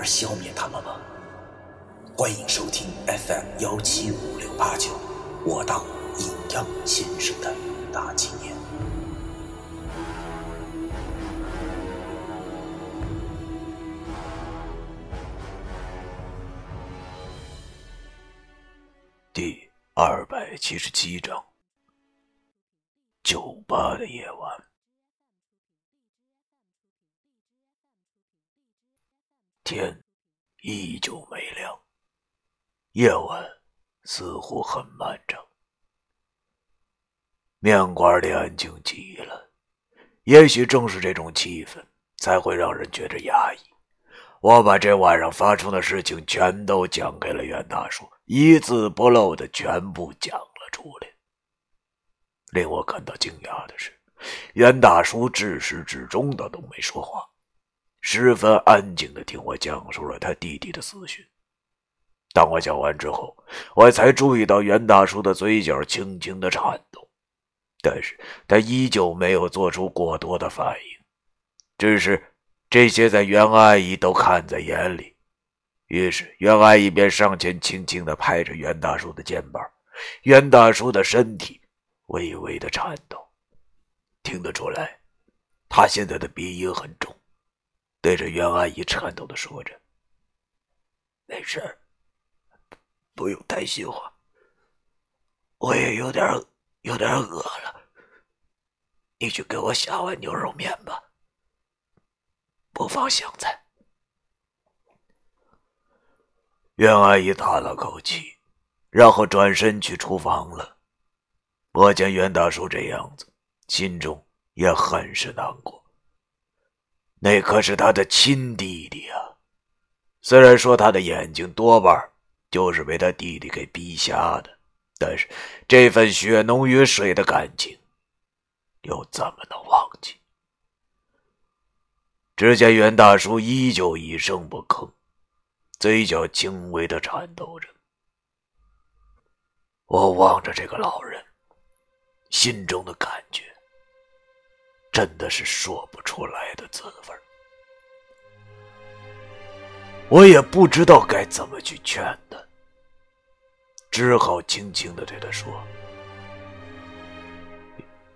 而消灭他们吗？欢迎收听 FM 幺七五六八九，我当尹阳先生的大纪念。第二百七十七章：酒吧的夜晚。天依旧没亮，夜晚似乎很漫长。面馆里安静极了，也许正是这种气氛，才会让人觉得压抑。我把这晚上发生的事情全都讲给了袁大叔，一字不漏的全部讲了出来。令我感到惊讶的是，袁大叔至始至终的都没说话。十分安静的听我讲述了他弟弟的死讯。当我讲完之后，我才注意到袁大叔的嘴角轻轻的颤动，但是他依旧没有做出过多的反应，只是这些在袁阿姨都看在眼里。于是袁阿姨便上前轻轻的拍着袁大叔的肩膀，袁大叔的身体微微的颤抖，听得出来，他现在的鼻音很重。对着袁阿姨颤抖的说着：“没事不用担心我。我也有点有点饿了，你去给我下碗牛肉面吧，不放香菜。”袁阿姨叹了口气，然后转身去厨房了。我见袁大叔这样子，心中也很是难过。那可是他的亲弟弟啊！虽然说他的眼睛多半就是被他弟弟给逼瞎的，但是这份血浓于水的感情，又怎么能忘记？只见袁大叔依旧一声不吭，嘴角轻微的颤抖着。我望着这个老人，心中的感觉。真的是说不出来的滋味我也不知道该怎么去劝他，只好轻轻的对他说：“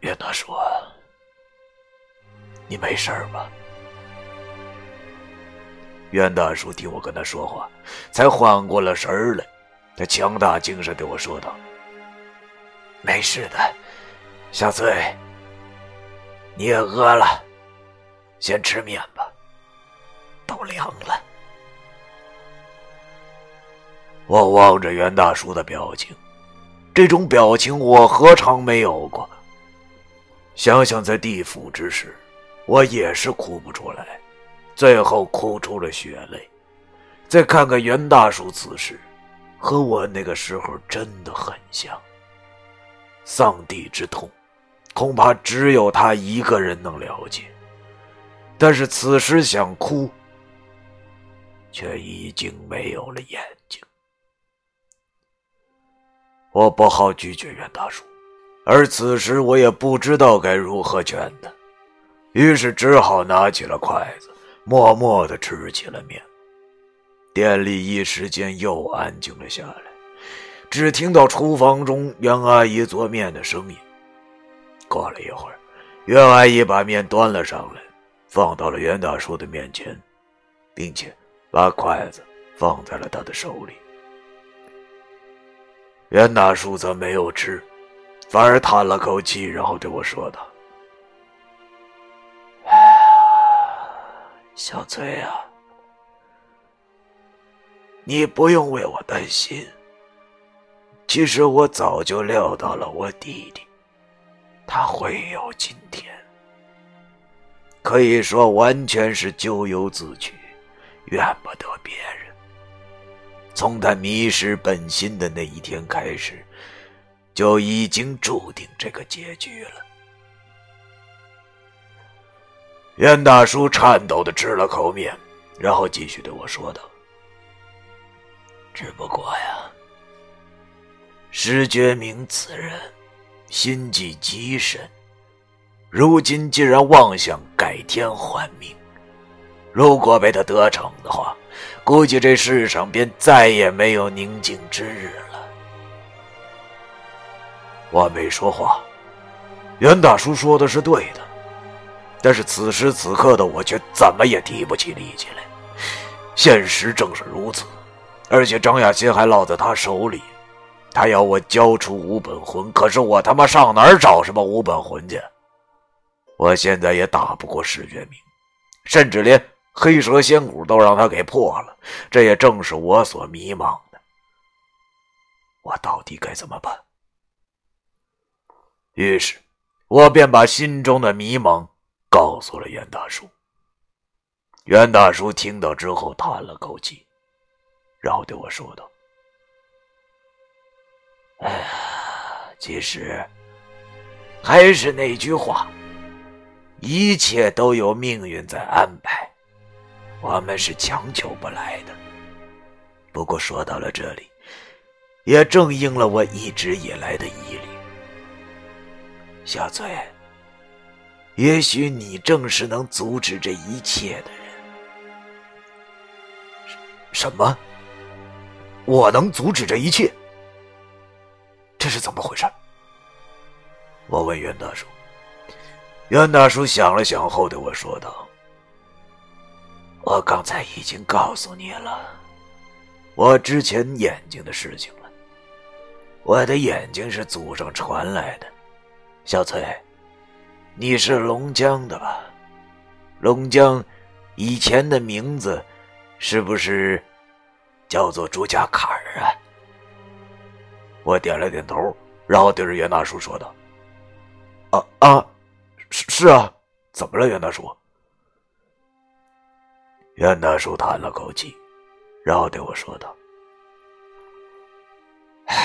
袁大叔，你没事吧？”袁大叔听我跟他说话，才缓过了神来，他强大精神对我说道：“没事的，小翠。”你也饿了，先吃面吧，都凉了。我望着袁大叔的表情，这种表情我何尝没有过？想想在地府之时，我也是哭不出来，最后哭出了血泪。再看看袁大叔此时，和我那个时候真的很像。丧弟之痛。恐怕只有他一个人能了解，但是此时想哭，却已经没有了眼睛。我不好拒绝袁大叔，而此时我也不知道该如何劝他，于是只好拿起了筷子，默默的吃起了面。店里一时间又安静了下来，只听到厨房中袁阿姨做面的声音。过了一会儿，袁阿姨把面端了上来，放到了袁大叔的面前，并且把筷子放在了他的手里。袁大叔则没有吃，反而叹了口气，然后对我说道：“ 小崔啊，你不用为我担心。其实我早就料到了我弟弟。”他会有今天，可以说完全是咎由自取，怨不得别人。从他迷失本心的那一天开始，就已经注定这个结局了。袁大叔颤抖的吃了口面，然后继续对我说道：“只不过呀，石觉明此人心计极深，如今既然妄想改天换命，如果被他得逞的话，估计这世上便再也没有宁静之日了。”我没说话，袁大叔说的是对的。但是此时此刻的我却怎么也提不起力气来。现实正是如此，而且张亚新还落在他手里，他要我交出五本魂，可是我他妈上哪儿找什么五本魂去？我现在也打不过石觉明，甚至连黑蛇仙骨都让他给破了，这也正是我所迷茫的。我到底该怎么办？于是，我便把心中的迷茫。告诉了袁大叔。袁大叔听到之后叹了口气，然后对我说道：“其实还是那句话，一切都有命运在安排，我们是强求不来的。不过说到了这里，也正应了我一直以来的疑虑，小翠。”也许你正是能阻止这一切的人。什么？我能阻止这一切？这是怎么回事？我问袁大叔。袁大叔想了想后对我说道：“我刚才已经告诉你了，我之前眼睛的事情了。我的眼睛是祖上传来的，小翠。”你是龙江的吧？龙江以前的名字是不是叫做朱家坎儿啊？我点了点头，然后对着袁大叔说道：“啊啊，是是啊，怎么了，袁大叔？”袁大叔叹了口气，然后对我说道：“哎呀，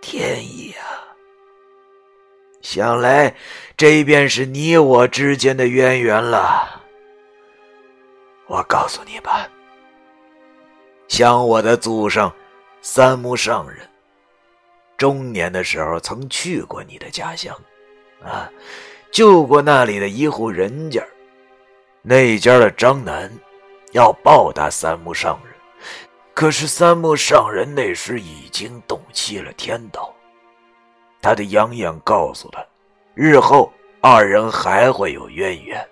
天意啊！”想来，这便是你我之间的渊源了。我告诉你吧，像我的祖上三木上人，中年的时候曾去过你的家乡，啊，救过那里的一户人家。那家的张楠要报答三木上人，可是三木上人那时已经洞悉了天道。他的杨眼告诉他，日后二人还会有渊源，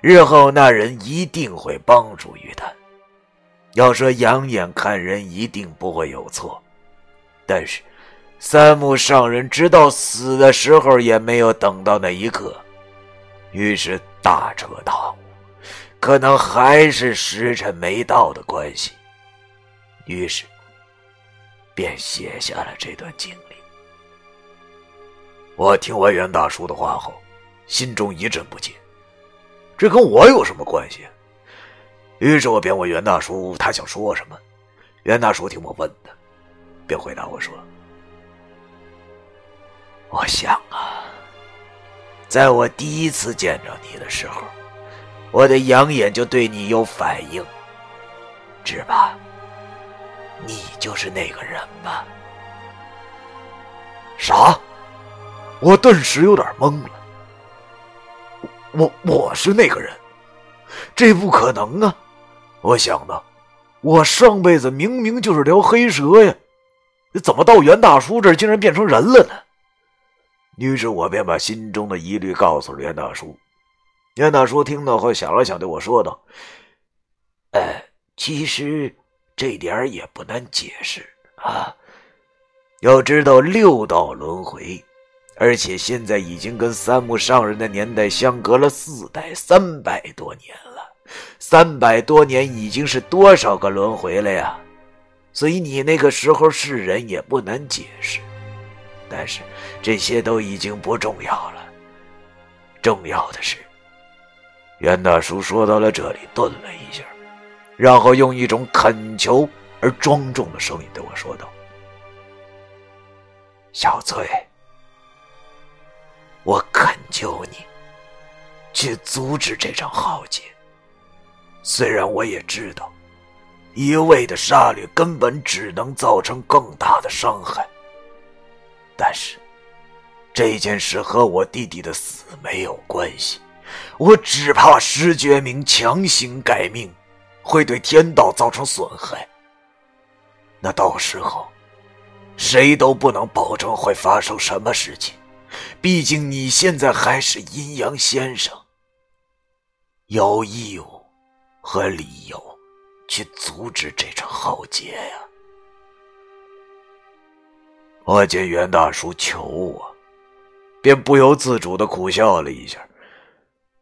日后那人一定会帮助于他。要说养眼看人一定不会有错，但是三木上人直到死的时候也没有等到那一刻，于是大彻大悟，可能还是时辰没到的关系，于是便写下了这段经历。我听完袁大叔的话后，心中一阵不解，这跟我有什么关系？于是我便问袁大叔，他想说什么？袁大叔听我问的，便回答我说：“我想啊，在我第一次见着你的时候，我的养眼就对你有反应，只怕你就是那个人吧？”啥？我顿时有点懵了，我我是那个人，这不可能啊！我想呢，我上辈子明明就是条黑蛇呀，怎么到袁大叔这儿竟然变成人了呢？于是我便把心中的疑虑告诉了袁大叔。袁大叔听到后想了想，对我说道：“哎，其实这点也不难解释啊，要知道六道轮回。”而且现在已经跟三木上人的年代相隔了四代三百多年，三百多年已经是多少个轮回了呀？所以你那个时候是人也不难解释，但是这些都已经不重要了。重要的是，袁大叔说到了这里，顿了一下，然后用一种恳求而庄重的声音对我说道：“小翠，我恳求你去阻止这场浩劫。虽然我也知道，一味的杀戮根本只能造成更大的伤害，但是这件事和我弟弟的死没有关系。我只怕石觉明强行改命，会对天道造成损害。那到时候……”谁都不能保证会发生什么事情，毕竟你现在还是阴阳先生，有义务和理由去阻止这场浩劫呀！我见袁大叔求我，便不由自主的苦笑了一下。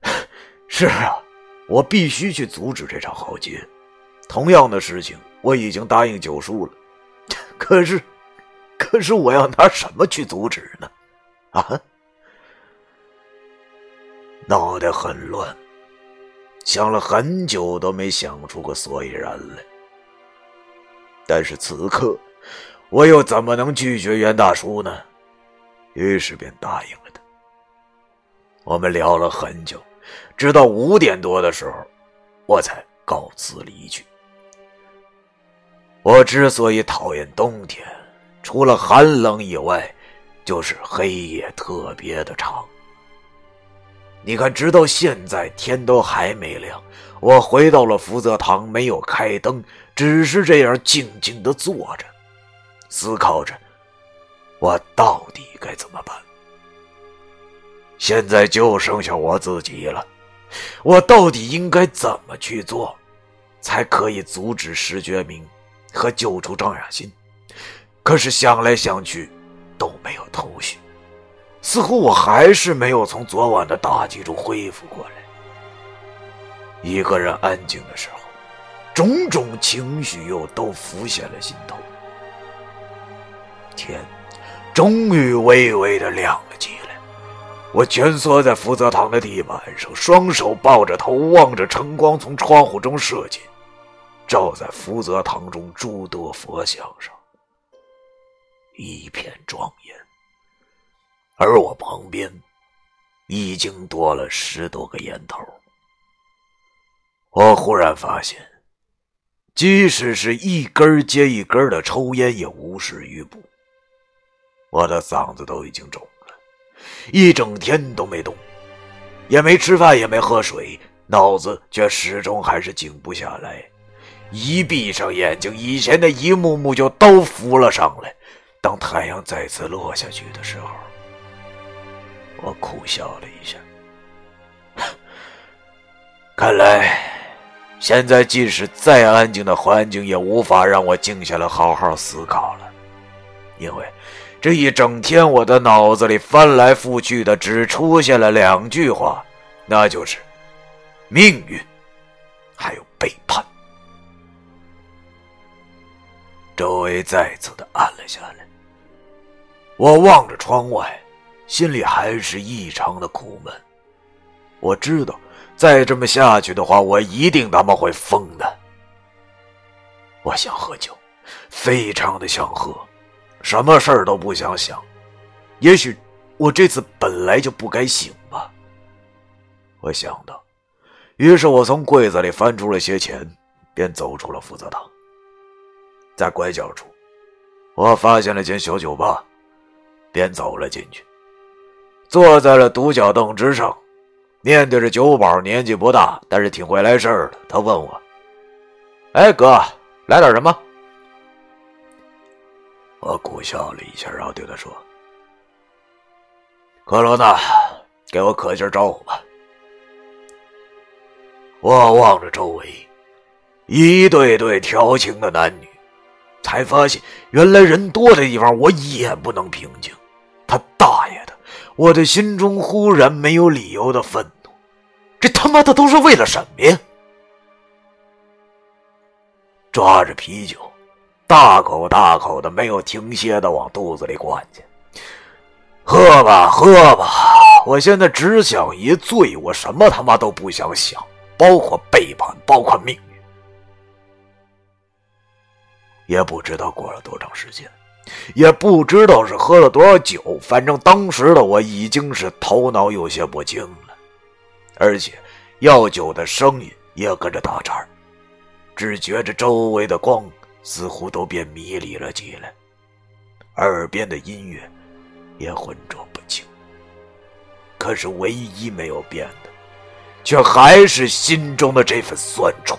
是啊，我必须去阻止这场浩劫。同样的事情，我已经答应九叔了，可是……可是我要拿什么去阻止呢？啊！脑袋很乱，想了很久都没想出个所以然来。但是此刻，我又怎么能拒绝袁大叔呢？于是便答应了他。我们聊了很久，直到五点多的时候，我才告辞离去。我之所以讨厌冬天。除了寒冷以外，就是黑夜特别的长。你看，直到现在天都还没亮，我回到了福泽堂，没有开灯，只是这样静静的坐着，思考着，我到底该怎么办。现在就剩下我自己了，我到底应该怎么去做，才可以阻止石觉明和救出张雅欣？可是想来想去，都没有头绪，似乎我还是没有从昨晚的打击中恢复过来。一个人安静的时候，种种情绪又都浮现了心头。天，终于微微的亮了起来。我蜷缩在福泽堂的地板上，双手抱着头，望着晨光从窗户中射进，照在福泽堂中诸多佛像上。一片庄严，而我旁边已经多了十多个烟头。我忽然发现，即使是一根接一根的抽烟，也无事于补。我的嗓子都已经肿了，一整天都没动，也没吃饭，也没喝水，脑子却始终还是静不下来。一闭上眼睛，以前的一幕幕就都浮了上来。当太阳再次落下去的时候，我苦笑了一下。看来，现在即使再安静的环境，也无法让我静下来好好思考了。因为这一整天，我的脑子里翻来覆去的只出现了两句话，那就是命运，还有背叛。周围再次的暗了下来。我望着窗外，心里还是异常的苦闷。我知道，再这么下去的话，我一定他妈会疯的。我想喝酒，非常的想喝，什么事儿都不想想。也许我这次本来就不该醒吧。我想到，于是我从柜子里翻出了些钱，便走出了福泽堂。在拐角处，我发现了间小酒吧。便走了进去，坐在了独角凳之上，面对着酒保，年纪不大，但是挺会来事儿的。他问我：“哎，哥，来点什么？”我苦笑了一下，然后对他说：“克罗娜，给我可劲招呼吧。”我望着周围，一对对调情的男女，才发现原来人多的地方，我也不能平静。我的心中忽然没有理由的愤怒，这他妈的都是为了什么呀？抓着啤酒，大口大口的没有停歇的往肚子里灌去。喝吧，喝吧！我现在只想一醉，我什么他妈都不想想，包括背叛，包括命运。也不知道过了多长时间，也不知道是喝了多少酒，反正当时的我已经是头脑有些不清了，而且药酒的声音也跟着打颤只觉着周围的光似乎都变迷离了起来，耳边的音乐也浑浊不清。可是唯一没有变的，却还是心中的这份酸楚。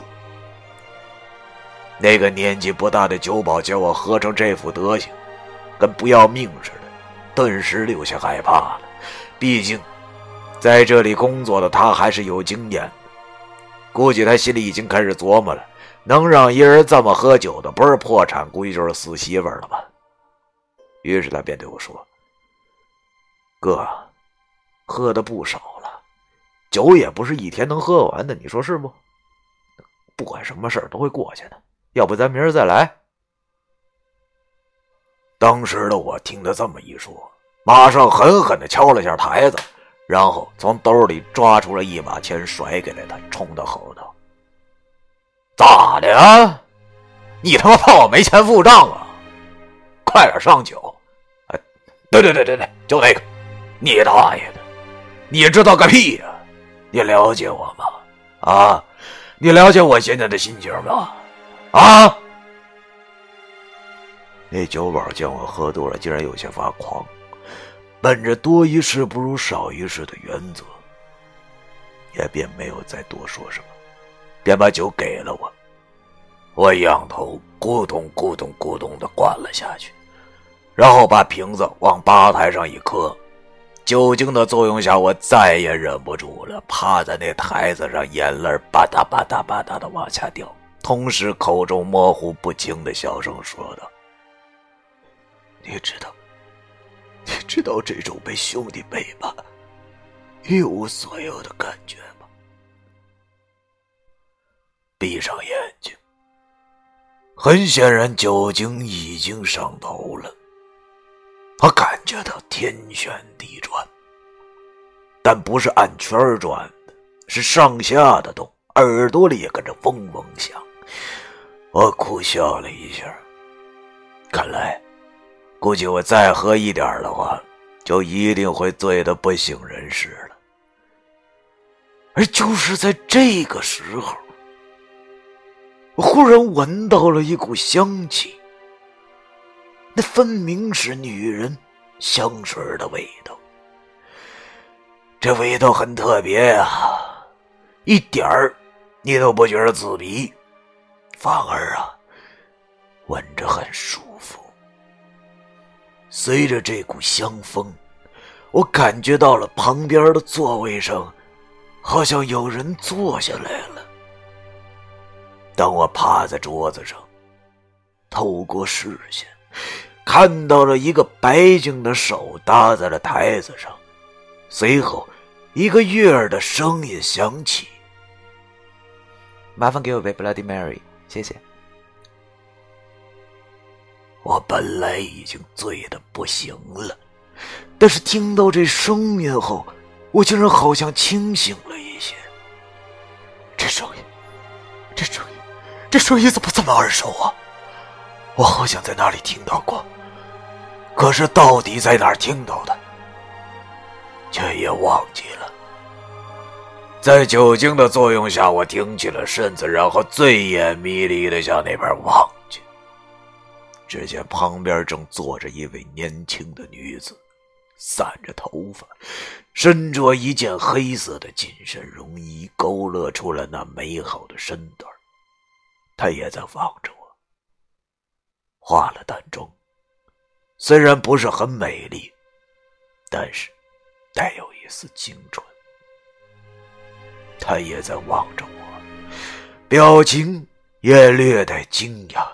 那个年纪不大的酒保见我喝成这副德行，跟不要命似的，顿时有些害怕了。毕竟，在这里工作的他还是有经验的，估计他心里已经开始琢磨了：能让一人这么喝酒的，不是破产，估计就是死媳妇了吧。于是他便对我说：“哥，喝的不少了，酒也不是一天能喝完的，你说是不？不管什么事儿都会过去的。”要不咱明儿再来。当时的我听他这么一说，马上狠狠的敲了下台子，然后从兜里抓出了一把钱甩给了他，冲他吼道：“咋的啊？你他妈怕我没钱付账啊？快点上酒！哎，对对对对对，就那个！你大爷的！你知道个屁呀！你了解我吗？啊？你了解我现在的心情吗？”啊！那酒保见我喝多了，竟然有些发狂，本着多一事不如少一事的原则，也便没有再多说什么，便把酒给了我。我仰头咕咚咕咚咕咚的灌了下去，然后把瓶子往吧台上一磕。酒精的作用下，我再也忍不住了，趴在那台子上，眼泪吧嗒吧嗒吧嗒的往下掉。同时，口中模糊不清的小声说道：“你知道，你知道这种被兄弟背叛、一无所有的感觉吗？”闭上眼睛，很显然酒精已经上头了。我感觉到天旋地转，但不是按圈转的，是上下的动，耳朵里也跟着嗡嗡响。我苦笑了一下，看来，估计我再喝一点的话，就一定会醉得不省人事了。而就是在这个时候，我忽然闻到了一股香气，那分明是女人香水的味道。这味道很特别呀，一点儿你都不觉得刺鼻。反而啊，闻着很舒服。随着这股香风，我感觉到了旁边的座位上，好像有人坐下来了。当我趴在桌子上，透过视线，看到了一个白净的手搭在了台子上，随后，一个悦耳的声音响起：“麻烦给我杯 Bloody Mary。”谢谢。我本来已经醉得不行了，但是听到这声音后，我竟然好像清醒了一些。这声音，这声音，这声音怎么这么耳熟啊？我好像在哪里听到过，可是到底在哪儿听到的，却也忘记了。在酒精的作用下，我挺起了身子，然后醉眼迷离的向那边望去。只见旁边正坐着一位年轻的女子，散着头发，身着一件黑色的紧身绒衣，勾勒出了那美好的身段。她也在望着我，化了淡妆，虽然不是很美丽，但是带有一丝清纯。他也在望着我，表情也略带惊讶，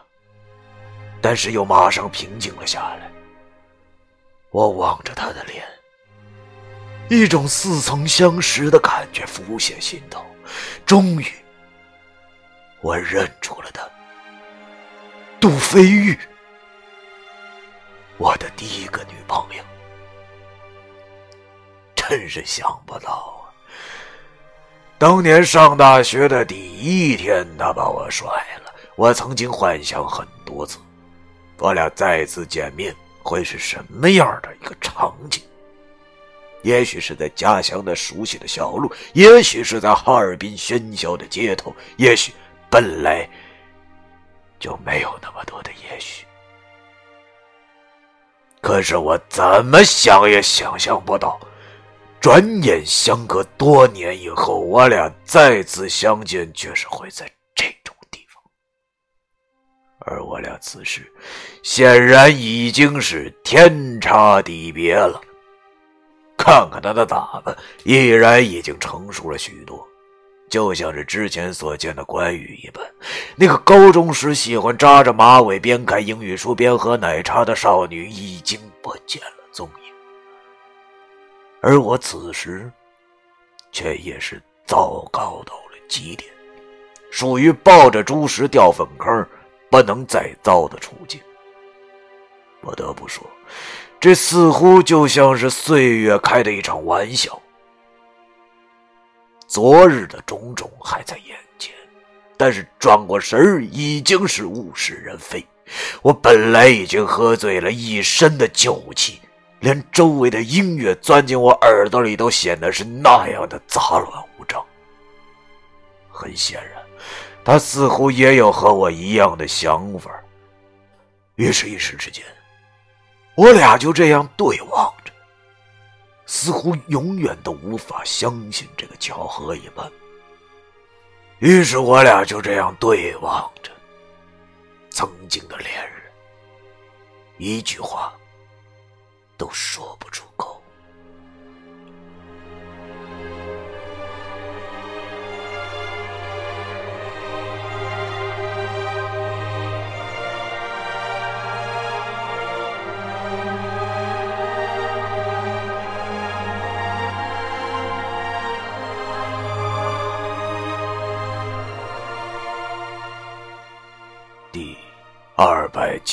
但是又马上平静了下来。我望着他的脸，一种似曾相识的感觉浮现心头。终于，我认出了他——杜飞玉，我的第一个女朋友。真是想不到啊。当年上大学的第一天，他把我甩了。我曾经幻想很多次，我俩再次见面会是什么样的一个场景？也许是在家乡的熟悉的小路，也许是在哈尔滨喧嚣的街头，也许本来就没有那么多的也许。可是我怎么想也想象不到，转眼相隔多年以后，我俩再次相见，却是会在。而我俩此时显然已经是天差地别了。看看他的打扮，依然已经成熟了许多，就像是之前所见的关羽一般。那个高中时喜欢扎着马尾、边看英语书边喝奶茶的少女已经不见了踪影，而我此时却也是糟糕到了极点，属于抱着猪食掉粪坑，不能再糟的处境。不得不说。这似乎就像是岁月开的一场玩笑。昨日的种种还在眼前，但是转过神儿已经是物是人非。我本来已经喝醉了一身的酒气，连周围的音乐钻进我耳朵里都显得是那样的杂乱无章。很显然，他似乎也有和我一样的想法。于是，一时之间。我俩就这样对望着，似乎永远都无法相信这个巧合一般。于是我俩就这样对望着，曾经的恋人，一句话都说不出口。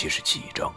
七十七章，